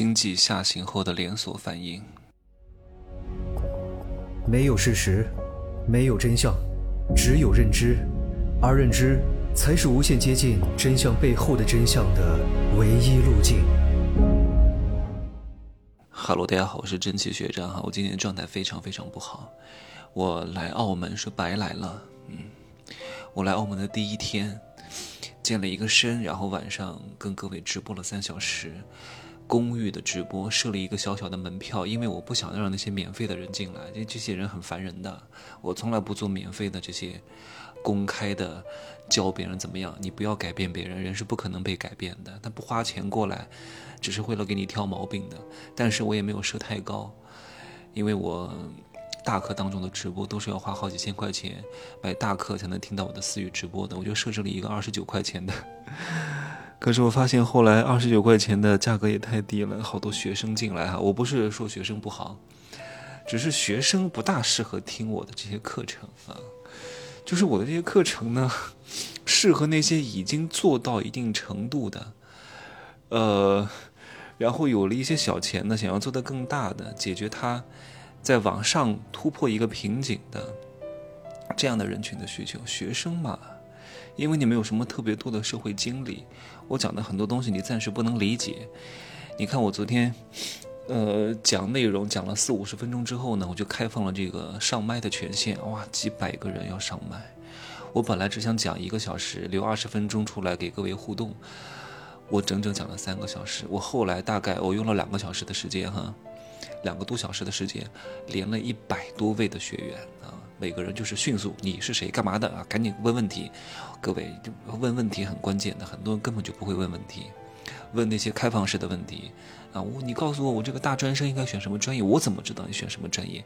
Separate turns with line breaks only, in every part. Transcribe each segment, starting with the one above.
经济下行后的连锁反应。
没有事实，没有真相，只有认知，而认知才是无限接近真相背后的真相的唯一路径。
哈喽，大家好，我是真气学长哈，我今天状态非常非常不好，我来澳门是白来了，嗯，我来澳门的第一天，健了一个身，然后晚上跟各位直播了三小时。公寓的直播设了一个小小的门票，因为我不想让那些免费的人进来，这这些人很烦人的。我从来不做免费的这些公开的教别人怎么样。你不要改变别人，人是不可能被改变的。他不花钱过来，只是为了给你挑毛病的。但是我也没有设太高，因为我大课当中的直播都是要花好几千块钱买大课才能听到我的私域直播的，我就设置了一个二十九块钱的。可是我发现后来二十九块钱的价格也太低了，好多学生进来哈。我不是说学生不好，只是学生不大适合听我的这些课程啊。就是我的这些课程呢，适合那些已经做到一定程度的，呃，然后有了一些小钱呢，想要做得更大的，解决他在往上突破一个瓶颈的这样的人群的需求。学生嘛。因为你没有什么特别多的社会经历，我讲的很多东西你暂时不能理解。你看我昨天，呃，讲内容讲了四五十分钟之后呢，我就开放了这个上麦的权限，哇，几百个人要上麦。我本来只想讲一个小时，留二十分钟出来给各位互动，我整整讲了三个小时。我后来大概我用了两个小时的时间哈，两个多小时的时间，连了一百多位的学员啊。每个人就是迅速，你是谁，干嘛的啊？赶紧问问题，各位就问问题很关键的，很多人根本就不会问问题，问那些开放式的问题啊！我你告诉我，我这个大专生应该选什么专业？我怎么知道你选什么专业？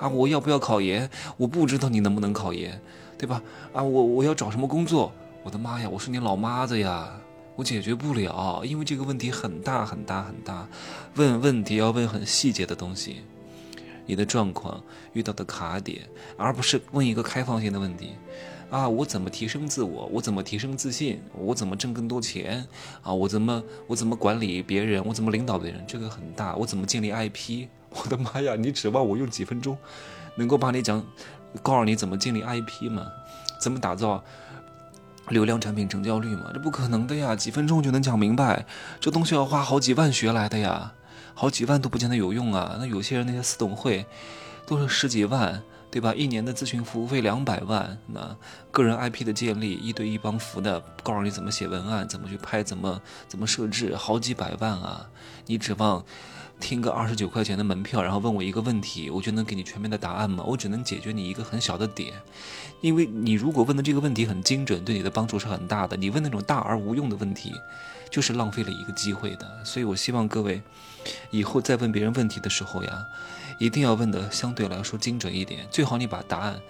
啊，我要不要考研？我不知道你能不能考研，对吧？啊，我我要找什么工作？我的妈呀，我是你老妈子呀，我解决不了，因为这个问题很大很大很大，问问题要问很细节的东西。你的状况遇到的卡点，而不是问一个开放性的问题，啊，我怎么提升自我？我怎么提升自信？我怎么挣更多钱？啊，我怎么我怎么管理别人？我怎么领导别人？这个很大。我怎么建立 IP？我的妈呀！你指望我用几分钟，能够把你讲，告诉你怎么建立 IP 吗？怎么打造流量产品成交率吗？这不可能的呀！几分钟就能讲明白，这东西要花好几万学来的呀。好几万都不见得有用啊！那有些人那些私董会，都是十几万，对吧？一年的咨询服务费两百万，那个人 IP 的建立，一对一帮扶的，告诉你怎么写文案，怎么去拍，怎么怎么设置，好几百万啊！你指望听个二十九块钱的门票，然后问我一个问题，我就能给你全面的答案吗？我只能解决你一个很小的点，因为你如果问的这个问题很精准，对你的帮助是很大的。你问那种大而无用的问题。就是浪费了一个机会的，所以我希望各位以后再问别人问题的时候呀，一定要问的相对来说精准一点，最好你把答案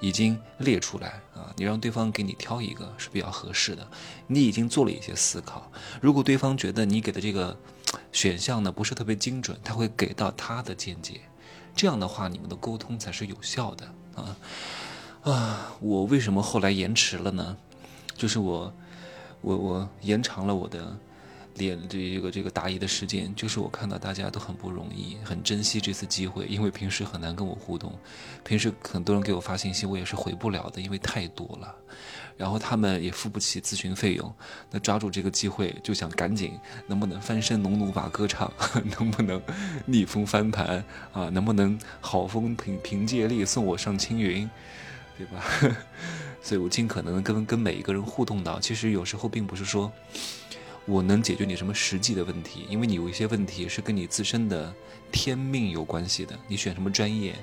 已经列出来啊，你让对方给你挑一个是比较合适的，你已经做了一些思考。如果对方觉得你给的这个选项呢不是特别精准，他会给到他的见解，这样的话你们的沟通才是有效的啊啊！我为什么后来延迟了呢？就是我。我我延长了我的连这个这个答疑的时间，就是我看到大家都很不容易，很珍惜这次机会，因为平时很难跟我互动，平时很多人给我发信息，我也是回不了的，因为太多了，然后他们也付不起咨询费用，那抓住这个机会就想赶紧能不能翻身农奴把歌唱，能不能逆风翻盘啊，能不能好风凭凭借力送我上青云，对吧？所以我尽可能跟跟每一个人互动到，其实有时候并不是说我能解决你什么实际的问题，因为你有一些问题是跟你自身的天命有关系的。你选什么专业，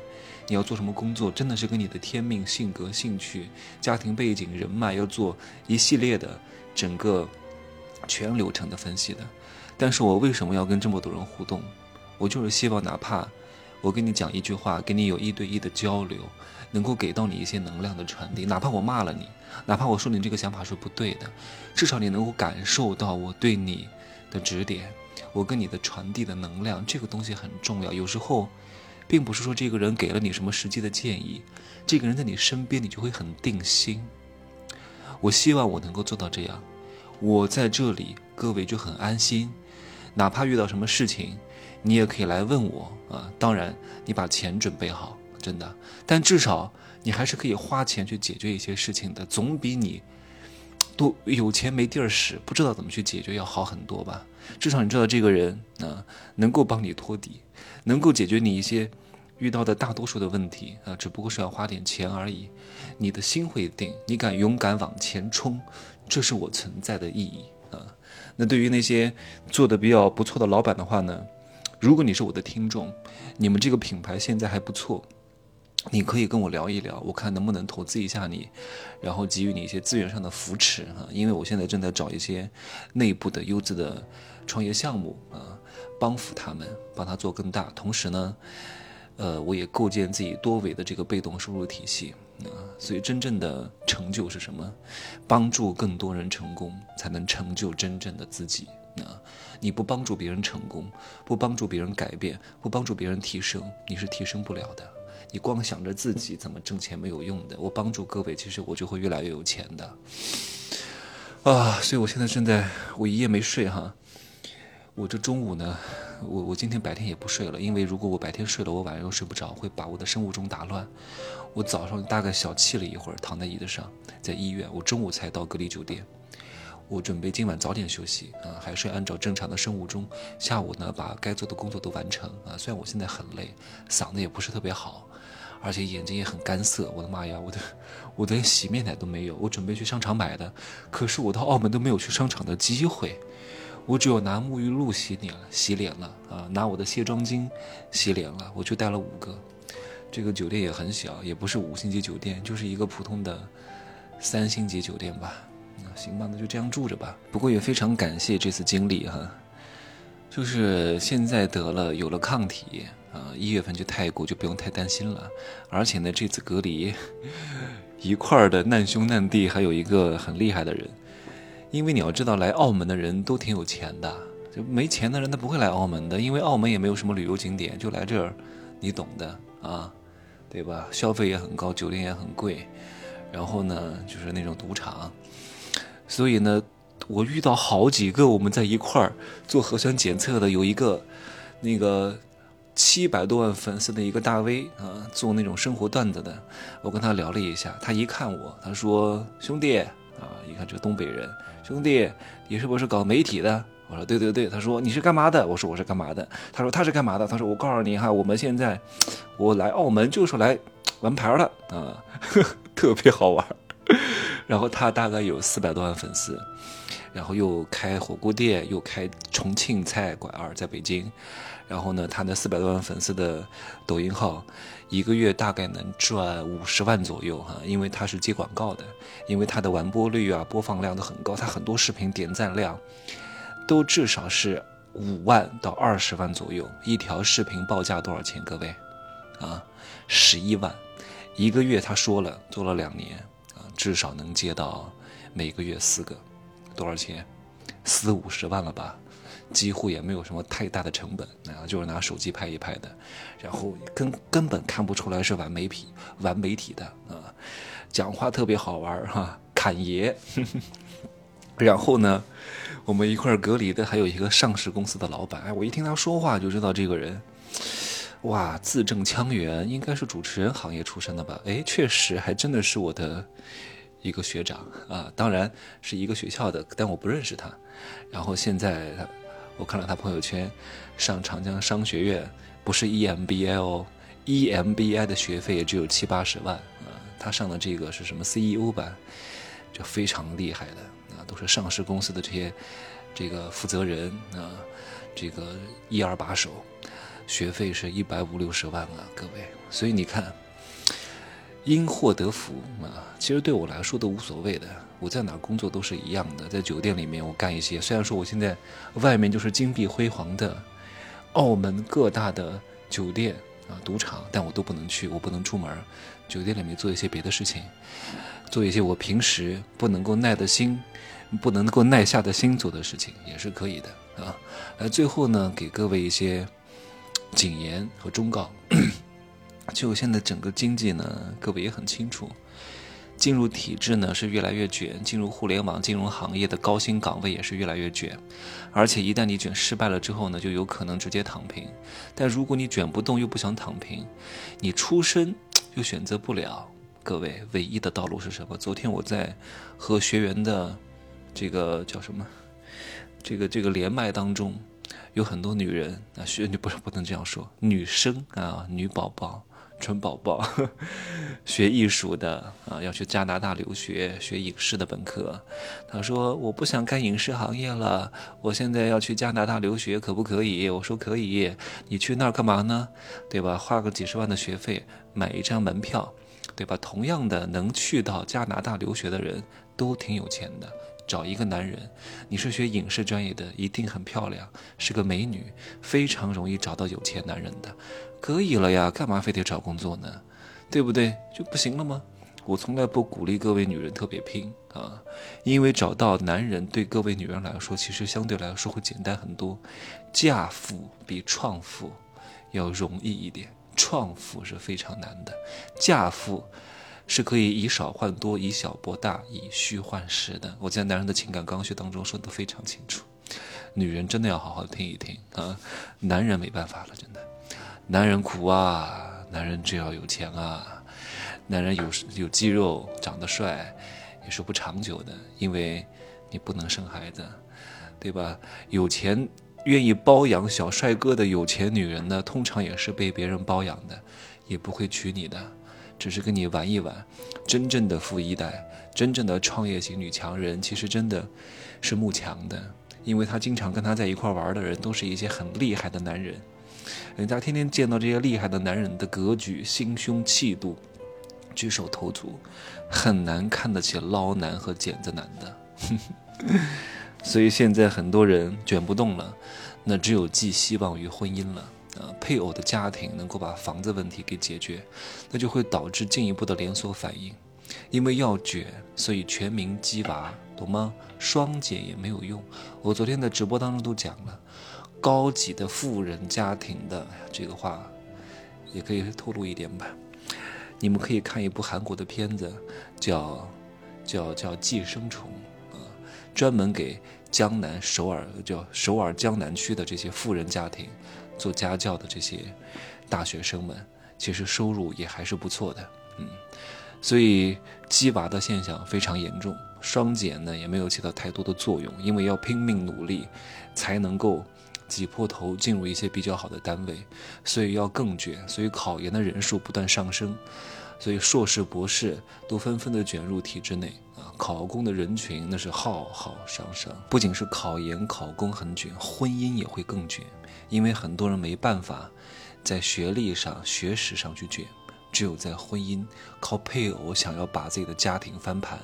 你要做什么工作，真的是跟你的天命、性格、兴趣、家庭背景、人脉要做一系列的整个全流程的分析的。但是我为什么要跟这么多人互动？我就是希望哪怕我跟你讲一句话，跟你有一对一的交流。能够给到你一些能量的传递，哪怕我骂了你，哪怕我说你这个想法是不对的，至少你能够感受到我对你的指点，我跟你的传递的能量，这个东西很重要。有时候，并不是说这个人给了你什么实际的建议，这个人在你身边，你就会很定心。我希望我能够做到这样，我在这里，各位就很安心。哪怕遇到什么事情，你也可以来问我啊。当然，你把钱准备好，真的。但至少你还是可以花钱去解决一些事情的，总比你都有钱没地儿使，不知道怎么去解决要好很多吧。至少你知道这个人啊，能够帮你托底，能够解决你一些遇到的大多数的问题啊，只不过是要花点钱而已。你的心会定，你敢勇敢往前冲，这是我存在的意义啊。那对于那些做的比较不错的老板的话呢，如果你是我的听众，你们这个品牌现在还不错，你可以跟我聊一聊，我看能不能投资一下你，然后给予你一些资源上的扶持啊。因为我现在正在找一些内部的优质的创业项目啊，帮扶他们，帮他做更大。同时呢，呃，我也构建自己多维的这个被动收入体系。啊，所以真正的成就是什么？帮助更多人成功，才能成就真正的自己。啊，你不帮助别人成功，不帮助别人改变，不帮助别人提升，你是提升不了的。你光想着自己怎么挣钱没有用的。我帮助各位，其实我就会越来越有钱的。啊，所以我现在正在，我一夜没睡哈。我这中午呢，我我今天白天也不睡了，因为如果我白天睡了，我晚上又睡不着，会把我的生物钟打乱。我早上大概小憩了一会儿，躺在椅子上，在医院。我中午才到隔离酒店。我准备今晚早点休息啊，还是按照正常的生物钟。下午呢，把该做的工作都完成啊。虽然我现在很累，嗓子也不是特别好，而且眼睛也很干涩。我的妈呀，我的我连洗面奶都没有。我准备去商场买的，可是我到澳门都没有去商场的机会。我只有拿沐浴露洗脸了，洗脸了啊，拿我的卸妆巾洗脸了。我就带了五个。这个酒店也很小，也不是五星级酒店，就是一个普通的三星级酒店吧。那行吧，那就这样住着吧。不过也非常感谢这次经历哈，就是现在得了有了抗体啊，一月份去泰国就不用太担心了。而且呢，这次隔离一块儿的难兄难弟还有一个很厉害的人，因为你要知道，来澳门的人都挺有钱的，就没钱的人他不会来澳门的，因为澳门也没有什么旅游景点，就来这儿，你懂的啊。对吧？消费也很高，酒店也很贵，然后呢，就是那种赌场，所以呢，我遇到好几个我们在一块儿做核酸检测的，有一个那个七百多万粉丝的一个大 V 啊，做那种生活段子的，我跟他聊了一下，他一看我，他说：“兄弟啊，一看这个东北人，兄弟，你是不是搞媒体的？”我说对对对，他说你是干嘛的？我说我是干嘛的？他说他是干嘛的？他说我告诉你哈，我们现在我来澳门就是来玩牌的啊，特别好玩。然后他大概有四百多万粉丝，然后又开火锅店，又开重庆菜馆儿在北京。然后呢，他那四百多万粉丝的抖音号，一个月大概能赚五十万左右哈，因为他是接广告的，因为他的完播率啊、播放量都很高，他很多视频点赞量。都至少是五万到二十万左右一条视频报价多少钱？各位，啊，十一万，一个月他说了做了两年，至少能接到每个月四个，多少钱？四五十万了吧？几乎也没有什么太大的成本，然啊，就是拿手机拍一拍的，然后根根本看不出来是玩媒体玩媒体的啊，讲话特别好玩哈，侃爷，然后呢？我们一块隔离的还有一个上市公司的老板，哎，我一听他说话就知道这个人，哇，字正腔圆，应该是主持人行业出身的吧？哎，确实还真的是我的一个学长啊，当然是一个学校的，但我不认识他。然后现在他我看了他朋友圈，上长江商学院，不是 EMBA 哦，EMBA 的学费也只有七八十万啊，他上的这个是什么 CEO 班，就非常厉害的啊。都是上市公司的这些这个负责人啊，这个一二把手，学费是一百五六十万啊，各位。所以你看，因祸得福啊，其实对我来说都无所谓的。我在哪工作都是一样的，在酒店里面我干一些，虽然说我现在外面就是金碧辉煌的澳门各大的酒店啊赌场，但我都不能去，我不能出门，酒店里面做一些别的事情，做一些我平时不能够耐的心。不能够耐下的心做的事情也是可以的啊。来，最后呢，给各位一些警言和忠告。就现在整个经济呢，各位也很清楚，进入体制呢是越来越卷，进入互联网金融行业的高薪岗位也是越来越卷，而且一旦你卷失败了之后呢，就有可能直接躺平。但如果你卷不动又不想躺平，你出身又选择不了。各位，唯一的道路是什么？昨天我在和学员的这个叫什么？这个这个连麦当中，有很多女人啊，学女不是不能这样说，女生啊，女宝宝。纯宝宝 学艺术的啊，要去加拿大留学学影视的本科。他说：“我不想干影视行业了，我现在要去加拿大留学，可不可以？”我说：“可以。”你去那儿干嘛呢？对吧？花个几十万的学费买一张门票，对吧？同样的，能去到加拿大留学的人都挺有钱的。找一个男人，你是学影视专业的，一定很漂亮，是个美女，非常容易找到有钱男人的。可以了呀，干嘛非得找工作呢？对不对？就不行了吗？我从来不鼓励各位女人特别拼啊，因为找到男人对各位女人来说，其实相对来说会简单很多。嫁富比创富要容易一点，创富是非常难的。嫁富是可以以少换多，以小博大，以虚换实的。我在《男人的情感刚需》当中说的非常清楚，女人真的要好好听一听啊，男人没办法了，真的。男人苦啊，男人只要有钱啊，男人有有肌肉、长得帅，也是不长久的，因为你不能生孩子，对吧？有钱愿意包养小帅哥的有钱女人呢，通常也是被别人包养的，也不会娶你的，只是跟你玩一玩。真正的富一代，真正的创业型女强人，其实真的是慕强的，因为她经常跟她在一块玩的人，都是一些很厉害的男人。人家天天见到这些厉害的男人的格局、心胸、气度、举手投足，很难看得起捞男和剪子男的。所以现在很多人卷不动了，那只有寄希望于婚姻了啊！配偶的家庭能够把房子问题给解决，那就会导致进一步的连锁反应。因为要卷，所以全民鸡娃，懂吗？双减也没有用。我昨天在直播当中都讲了。高级的富人家庭的这个话，也可以透露一点吧。你们可以看一部韩国的片子，叫叫叫《寄生虫》啊，专门给江南首尔叫首尔江南区的这些富人家庭做家教的这些大学生们，其实收入也还是不错的。嗯，所以鸡娃的现象非常严重，双减呢也没有起到太多的作用，因为要拼命努力才能够。挤破头进入一些比较好的单位，所以要更卷，所以考研的人数不断上升，所以硕士、博士都纷纷的卷入体制内啊。考公的人群那是浩浩汤汤，不仅是考研、考公很卷，婚姻也会更卷，因为很多人没办法在学历上、学识上去卷。只有在婚姻靠配偶想要把自己的家庭翻盘，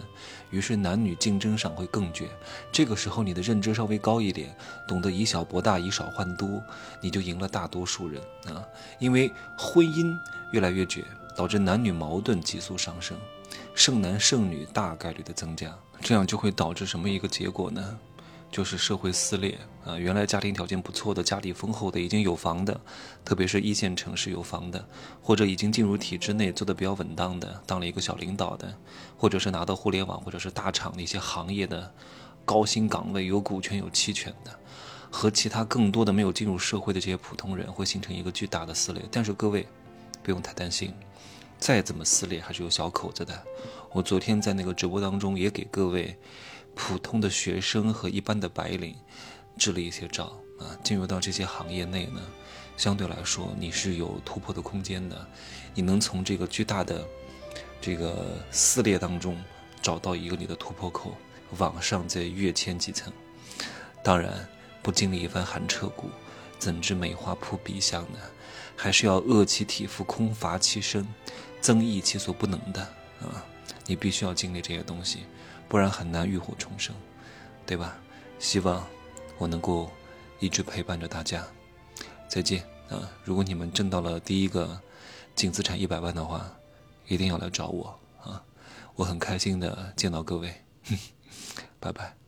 于是男女竞争上会更绝。这个时候你的认知稍微高一点，懂得以小博大，以少换多，你就赢了大多数人啊！因为婚姻越来越绝，导致男女矛盾急速上升，剩男剩女大概率的增加，这样就会导致什么一个结果呢？就是社会撕裂啊！原来家庭条件不错的、家底丰厚的、已经有房的，特别是一线城市有房的，或者已经进入体制内做的比较稳当的，当了一个小领导的，或者是拿到互联网或者是大厂的一些行业的高薪岗位、有股权有期权的，和其他更多的没有进入社会的这些普通人，会形成一个巨大的撕裂。但是各位不用太担心，再怎么撕裂还是有小口子的。我昨天在那个直播当中也给各位。普通的学生和一般的白领，支了一些招啊，进入到这些行业内呢，相对来说你是有突破的空间的，你能从这个巨大的这个撕裂当中找到一个你的突破口，往上再跃迁几层。当然，不经历一番寒彻骨，怎知梅花扑鼻香呢？还是要饿其体肤，空乏其身，增益其所不能的啊！你必须要经历这些东西。不然很难浴火重生，对吧？希望我能够一直陪伴着大家。再见啊！如果你们挣到了第一个净资产一百万的话，一定要来找我啊！我很开心的见到各位，拜拜。